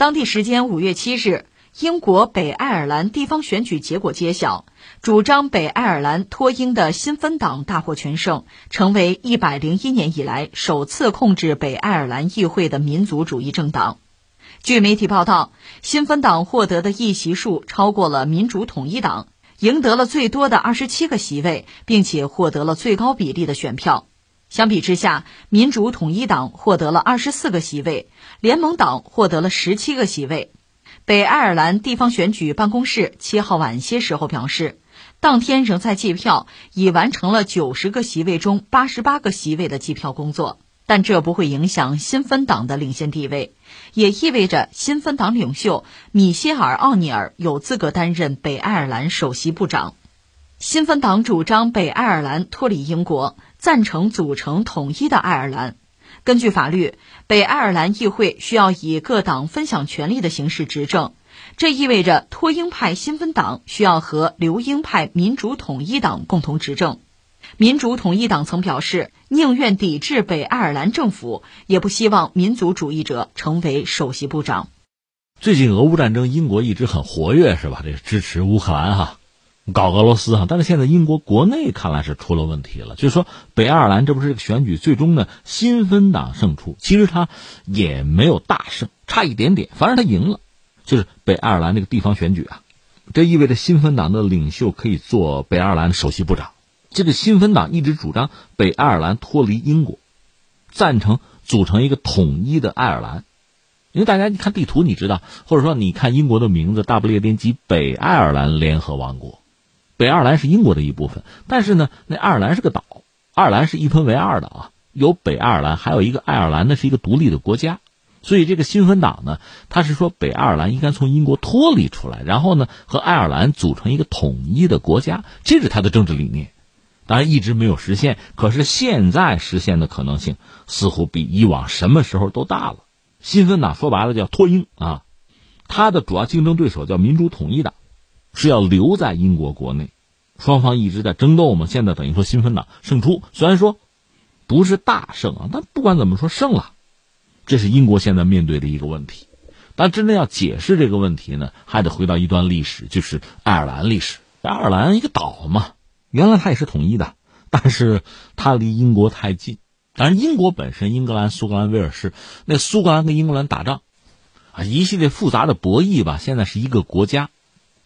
当地时间五月七日，英国北爱尔兰地方选举结果揭晓，主张北爱尔兰脱英的新芬党大获全胜，成为一百零一年以来首次控制北爱尔兰议会的民族主义政党。据媒体报道，新芬党获得的议席数超过了民主统一党，赢得了最多的二十七个席位，并且获得了最高比例的选票。相比之下，民主统一党获得了二十四个席位，联盟党获得了十七个席位。北爱尔兰地方选举办公室七号晚些时候表示，当天仍在计票，已完成了九十个席位中八十八个席位的计票工作，但这不会影响新芬党的领先地位，也意味着新芬党领袖米歇尔·奥尼尔有资格担任北爱尔兰首席部长。新芬党主张北爱尔兰脱离英国。赞成组成统一的爱尔兰。根据法律，北爱尔兰议会需要以各党分享权力的形式执政，这意味着脱英派新芬党需要和留英派民主统一党共同执政。民主统一党曾表示，宁愿抵制北爱尔兰政府，也不希望民族主义者成为首席部长。最近俄乌战争，英国一直很活跃，是吧？这支持乌克兰哈。搞俄罗斯哈，但是现在英国国内看来是出了问题了。就是说，北爱尔兰这不是选举最终呢，新芬党胜出，其实他也没有大胜，差一点点，反正他赢了。就是北爱尔兰这个地方选举啊，这意味着新芬党的领袖可以做北爱尔兰的首席部长。这个新芬党一直主张北爱尔兰脱离英国，赞成组成一个统一的爱尔兰。因为大家你看地图，你知道，或者说你看英国的名字，大不列颠及北爱尔兰联合王国。北爱尔兰是英国的一部分，但是呢，那爱尔兰是个岛，爱尔兰是一分为二的啊，有北爱尔兰，还有一个爱尔兰呢是一个独立的国家，所以这个新芬党呢，他是说北爱尔兰应该从英国脱离出来，然后呢和爱尔兰组成一个统一的国家，这是他的政治理念，当然一直没有实现，可是现在实现的可能性似乎比以往什么时候都大了。新芬党说白了叫脱英啊，他的主要竞争对手叫民主统一党。是要留在英国国内，双方一直在争斗嘛。现在等于说新芬党胜出，虽然说不是大胜啊，但不管怎么说胜了，这是英国现在面对的一个问题。但真的要解释这个问题呢，还得回到一段历史，就是爱尔兰历史。爱尔兰一个岛嘛，原来它也是统一的，但是它离英国太近。当然，英国本身，英格兰、苏格兰、威尔士，那苏格兰跟英格兰打仗啊，一系列复杂的博弈吧。现在是一个国家。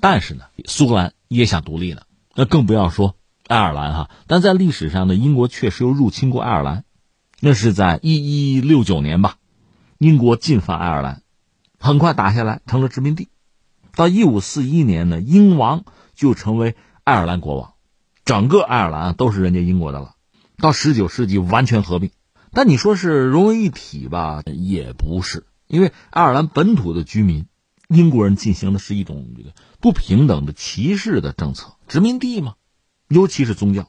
但是呢，苏格兰也想独立呢，那更不要说爱尔兰哈。但在历史上呢，英国确实又入侵过爱尔兰，那是在一一六九年吧，英国进犯爱尔兰，很快打下来成了殖民地。到一五四一年呢，英王就成为爱尔兰国王，整个爱尔兰都是人家英国的了。到十九世纪完全合并，但你说是融为一体吧，也不是，因为爱尔兰本土的居民。英国人进行的是一种这个不平等的歧视的政策，殖民地嘛，尤其是宗教。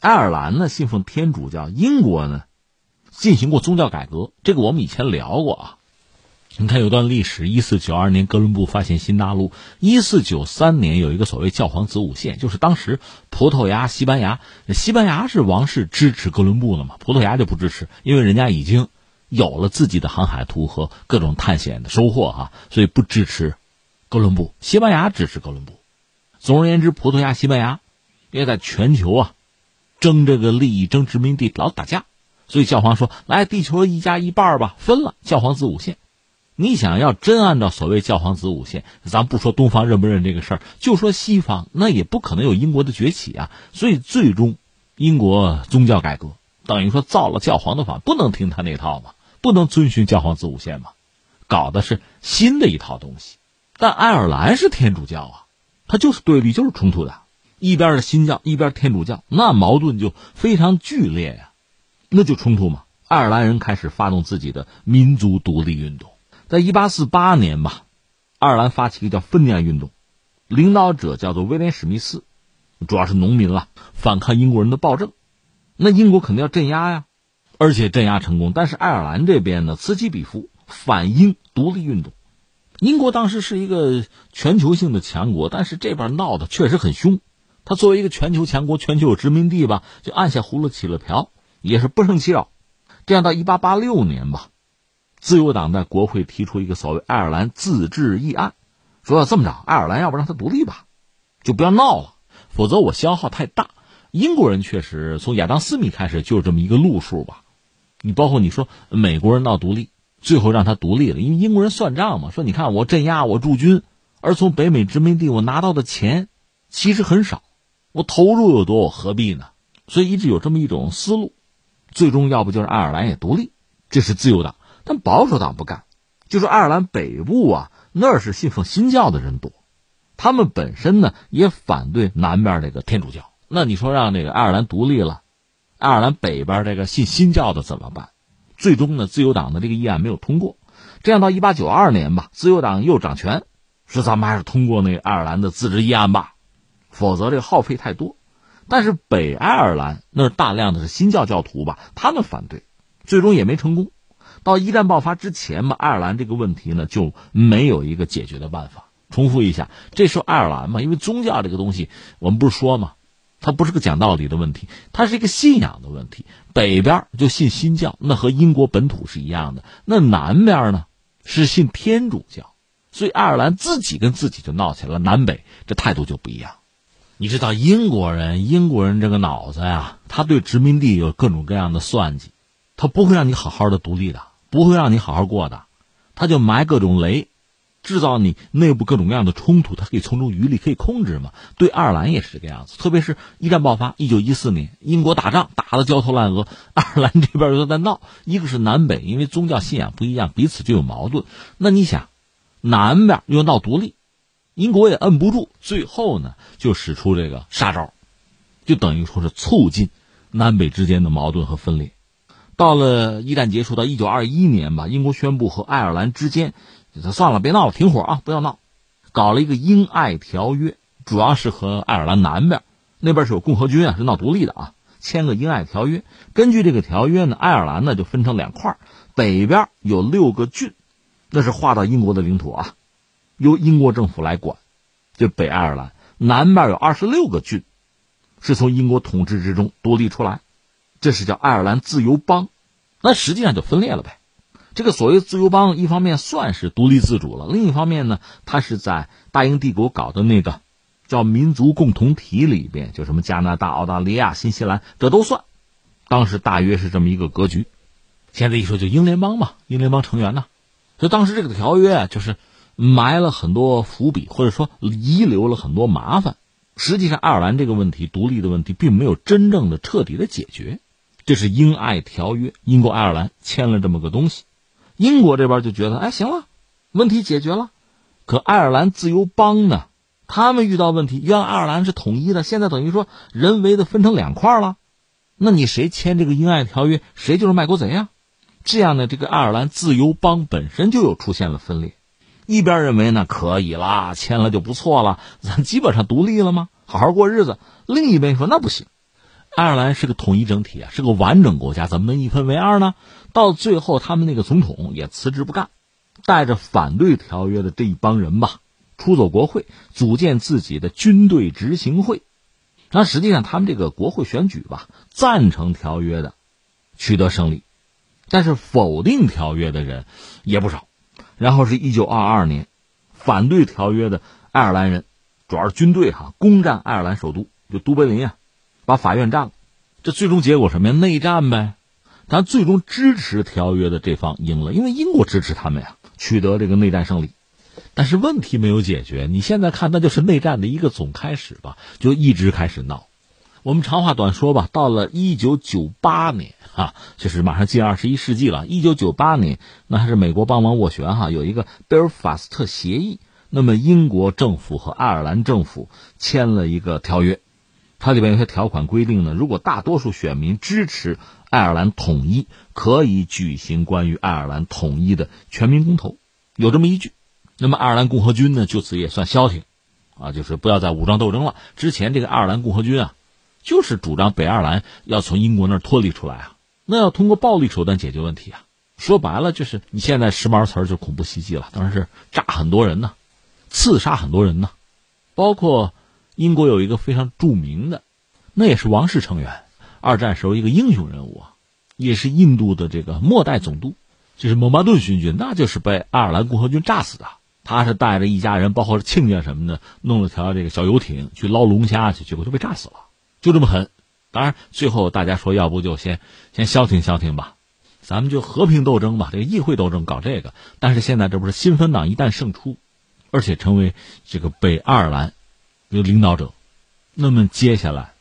爱尔兰呢信奉天主教，英国呢进行过宗教改革，这个我们以前聊过啊。你看有段历史，一四九二年哥伦布发现新大陆，一四九三年有一个所谓教皇子午线，就是当时葡萄牙、西班牙，西班牙是王室支持哥伦布的嘛，葡萄牙就不支持，因为人家已经。有了自己的航海图和各种探险的收获哈，所以不支持哥伦布。西班牙支持哥伦布。总而言之，葡萄牙、西班牙因为在全球啊争这个利益、争殖民地，老打架，所以教皇说：“来，地球一家一半吧，分了。”教皇子午线。你想要真按照所谓教皇子午线，咱不说东方认不认这个事儿，就说西方，那也不可能有英国的崛起啊。所以最终，英国宗教改革等于说造了教皇的法，不能听他那套嘛。不能遵循教皇子午线嘛？搞的是新的一套东西，但爱尔兰是天主教啊，它就是对立，就是冲突的。一边是新教，一边天主教，那矛盾就非常剧烈呀，那就冲突嘛。爱尔兰人开始发动自己的民族独立运动，在一八四八年吧，爱尔兰发起一个叫分年运动，领导者叫做威廉史密斯，主要是农民了，反抗英国人的暴政，那英国肯定要镇压呀。而且镇压成功，但是爱尔兰这边呢此起彼伏，反英独立运动。英国当时是一个全球性的强国，但是这边闹得确实很凶。他作为一个全球强国，全球有殖民地吧，就按下葫芦起了瓢，也是不胜其扰。这样到一八八六年吧，自由党在国会提出一个所谓爱尔兰自治议案，说要这么着，爱尔兰要不让他独立吧，就不要闹了，否则我消耗太大。英国人确实从亚当斯密开始就是这么一个路数吧。你包括你说美国人闹独立，最后让他独立了，因为英国人算账嘛，说你看我镇压我驻军，而从北美殖民地我拿到的钱其实很少，我投入又多，我何必呢？所以一直有这么一种思路，最终要不就是爱尔兰也独立，这是自由党，但保守党不干，就说爱尔兰北部啊那是信奉新教的人多，他们本身呢也反对南边这个天主教，那你说让这个爱尔兰独立了？爱尔兰北边这个信新教的怎么办？最终呢，自由党的这个议案没有通过。这样到一八九二年吧，自由党又掌权，说咱们还是通过那个爱尔兰的自治议案吧，否则这个耗费太多。但是北爱尔兰那大量的是新教教徒吧，他们反对，最终也没成功。到一战爆发之前嘛，爱尔兰这个问题呢就没有一个解决的办法。重复一下，这时候爱尔兰嘛，因为宗教这个东西，我们不是说嘛。它不是个讲道理的问题，它是一个信仰的问题。北边就信新教，那和英国本土是一样的。那南边呢，是信天主教，所以爱尔兰自己跟自己就闹起来了。南北这态度就不一样。你知道英国人，英国人这个脑子呀，他对殖民地有各种各样的算计，他不会让你好好的独立的，不会让你好好过的，他就埋各种雷。制造你内部各种各样的冲突，它可以从中渔利，可以控制嘛？对爱尔兰也是这个样子。特别是一战爆发，一九一四年，英国打仗打的焦头烂额，爱尔兰这边又在闹。一个是南北，因为宗教信仰不一样，彼此就有矛盾。那你想，南边又闹独立，英国也摁不住，最后呢就使出这个杀招，就等于说是促进南北之间的矛盾和分裂。到了一战结束到一九二一年吧，英国宣布和爱尔兰之间。算了，别闹了，停火啊！不要闹，搞了一个英爱条约，主要是和爱尔兰南边那边是有共和军啊，是闹独立的啊，签个英爱条约。根据这个条约呢，爱尔兰呢就分成两块，北边有六个郡，那是划到英国的领土啊，由英国政府来管，就北爱尔兰。南边有二十六个郡，是从英国统治之中独立出来，这是叫爱尔兰自由邦，那实际上就分裂了呗。这个所谓自由邦，一方面算是独立自主了，另一方面呢，它是在大英帝国搞的那个叫民族共同体里边，就什么加拿大、澳大利亚、新西兰，这都算。当时大约是这么一个格局。现在一说就英联邦嘛，英联邦成员呢，就当时这个条约就是埋了很多伏笔，或者说遗留了很多麻烦。实际上，爱尔兰这个问题独立的问题，并没有真正的彻底的解决。这是英爱条约，英国爱尔兰签了这么个东西。英国这边就觉得，哎，行了，问题解决了。可爱尔兰自由邦呢？他们遇到问题，原来爱尔兰是统一的，现在等于说人为的分成两块了。那你谁签这个英爱条约，谁就是卖国贼啊？这样的这个爱尔兰自由邦本身就有出现了分裂。一边认为呢，可以啦，签了就不错了，咱基本上独立了吗？好好过日子。另一边说那不行。爱尔兰是个统一整体啊，是个完整国家，怎么能一分为二呢？到最后，他们那个总统也辞职不干，带着反对条约的这一帮人吧，出走国会，组建自己的军队执行会。那实际上，他们这个国会选举吧，赞成条约的取得胜利，但是否定条约的人也不少。然后是一九二二年，反对条约的爱尔兰人，主要是军队哈，攻占爱尔兰首都，就都柏林啊。把法院占了，这最终结果什么呀？内战呗。但最终支持条约的这方赢了，因为英国支持他们呀，取得这个内战胜利。但是问题没有解决。你现在看，那就是内战的一个总开始吧，就一直开始闹。我们长话短说吧，到了一九九八年啊，就是马上进二十一世纪了。一九九八年，那还是美国帮忙斡旋哈，有一个贝尔法斯特协议。那么英国政府和爱尔兰政府签了一个条约。它里边有些条款规定呢，如果大多数选民支持爱尔兰统一，可以举行关于爱尔兰统一的全民公投，有这么一句。那么爱尔兰共和军呢，就此也算消停，啊，就是不要再武装斗争了。之前这个爱尔兰共和军啊，就是主张北爱尔兰要从英国那儿脱离出来啊，那要通过暴力手段解决问题啊。说白了就是你现在时髦词儿就恐怖袭击了，当然是炸很多人呢，刺杀很多人呢，包括。英国有一个非常著名的，那也是王室成员，二战时候一个英雄人物啊，也是印度的这个末代总督，就是蒙巴顿勋爵，那就是被爱尔兰共和军炸死的。他是带着一家人，包括亲家什么的，弄了条这个小游艇去捞龙虾去，结果就被炸死了，就这么狠。当然，最后大家说，要不就先先消停消停吧，咱们就和平斗争吧，这个议会斗争搞这个。但是现在这不是新芬党一旦胜出，而且成为这个北爱尔兰有领导者，那么接下来，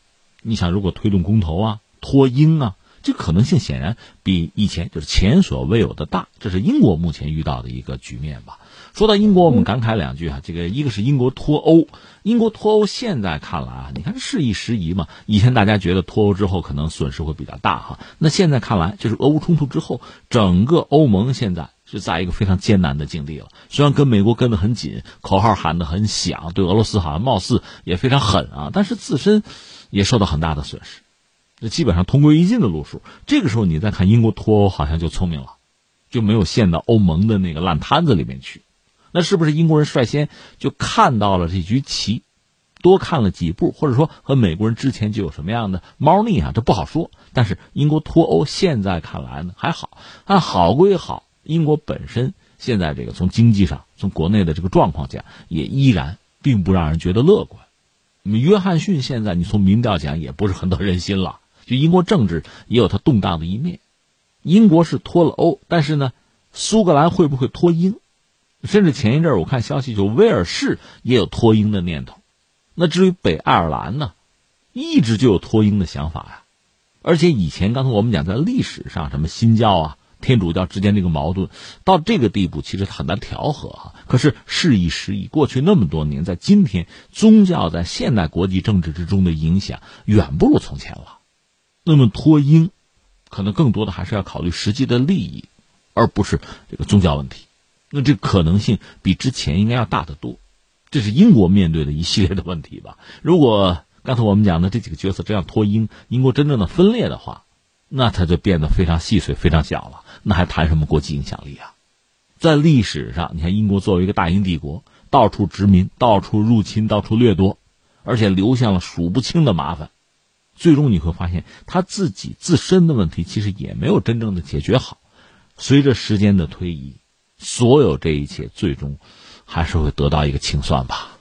你想如果推动公投啊、脱英啊。这可能性显然比以前就是前所未有的大，这是英国目前遇到的一个局面吧。说到英国，我们感慨两句啊，这个一个是英国脱欧，英国脱欧现在看来啊，你看事宜时宜嘛。以前大家觉得脱欧之后可能损失会比较大哈，那现在看来就是俄乌冲突之后，整个欧盟现在是在一个非常艰难的境地了。虽然跟美国跟得很紧，口号喊得很响，对俄罗斯好像貌似也非常狠啊，但是自身也受到很大的损失。这基本上同归于尽的路数。这个时候你再看英国脱欧，好像就聪明了，就没有陷到欧盟的那个烂摊子里面去。那是不是英国人率先就看到了这局棋，多看了几步，或者说和美国人之前就有什么样的猫腻啊？这不好说。但是英国脱欧现在看来呢还好，但好归好，英国本身现在这个从经济上、从国内的这个状况讲，也依然并不让人觉得乐观。那么约翰逊现在你从民调讲也不是很得人心了。就英国政治也有它动荡的一面，英国是脱了欧，但是呢，苏格兰会不会脱英？甚至前一阵我看消息，就威尔士也有脱英的念头。那至于北爱尔兰呢，一直就有脱英的想法呀。而且以前刚才我们讲，在历史上什么新教啊、天主教之间这个矛盾，到这个地步其实很难调和哈。可是事已时已，过去那么多年，在今天，宗教在现代国际政治之中的影响远不如从前了。那么脱英，可能更多的还是要考虑实际的利益，而不是这个宗教问题。那这可能性比之前应该要大得多。这是英国面对的一系列的问题吧？如果刚才我们讲的这几个角色这样脱英，英国真正的分裂的话，那它就变得非常细碎、非常小了。那还谈什么国际影响力啊？在历史上，你看英国作为一个大英帝国，到处殖民、到处入侵、到处掠夺，而且留下了数不清的麻烦。最终你会发现，他自己自身的问题其实也没有真正的解决好。随着时间的推移，所有这一切最终还是会得到一个清算吧。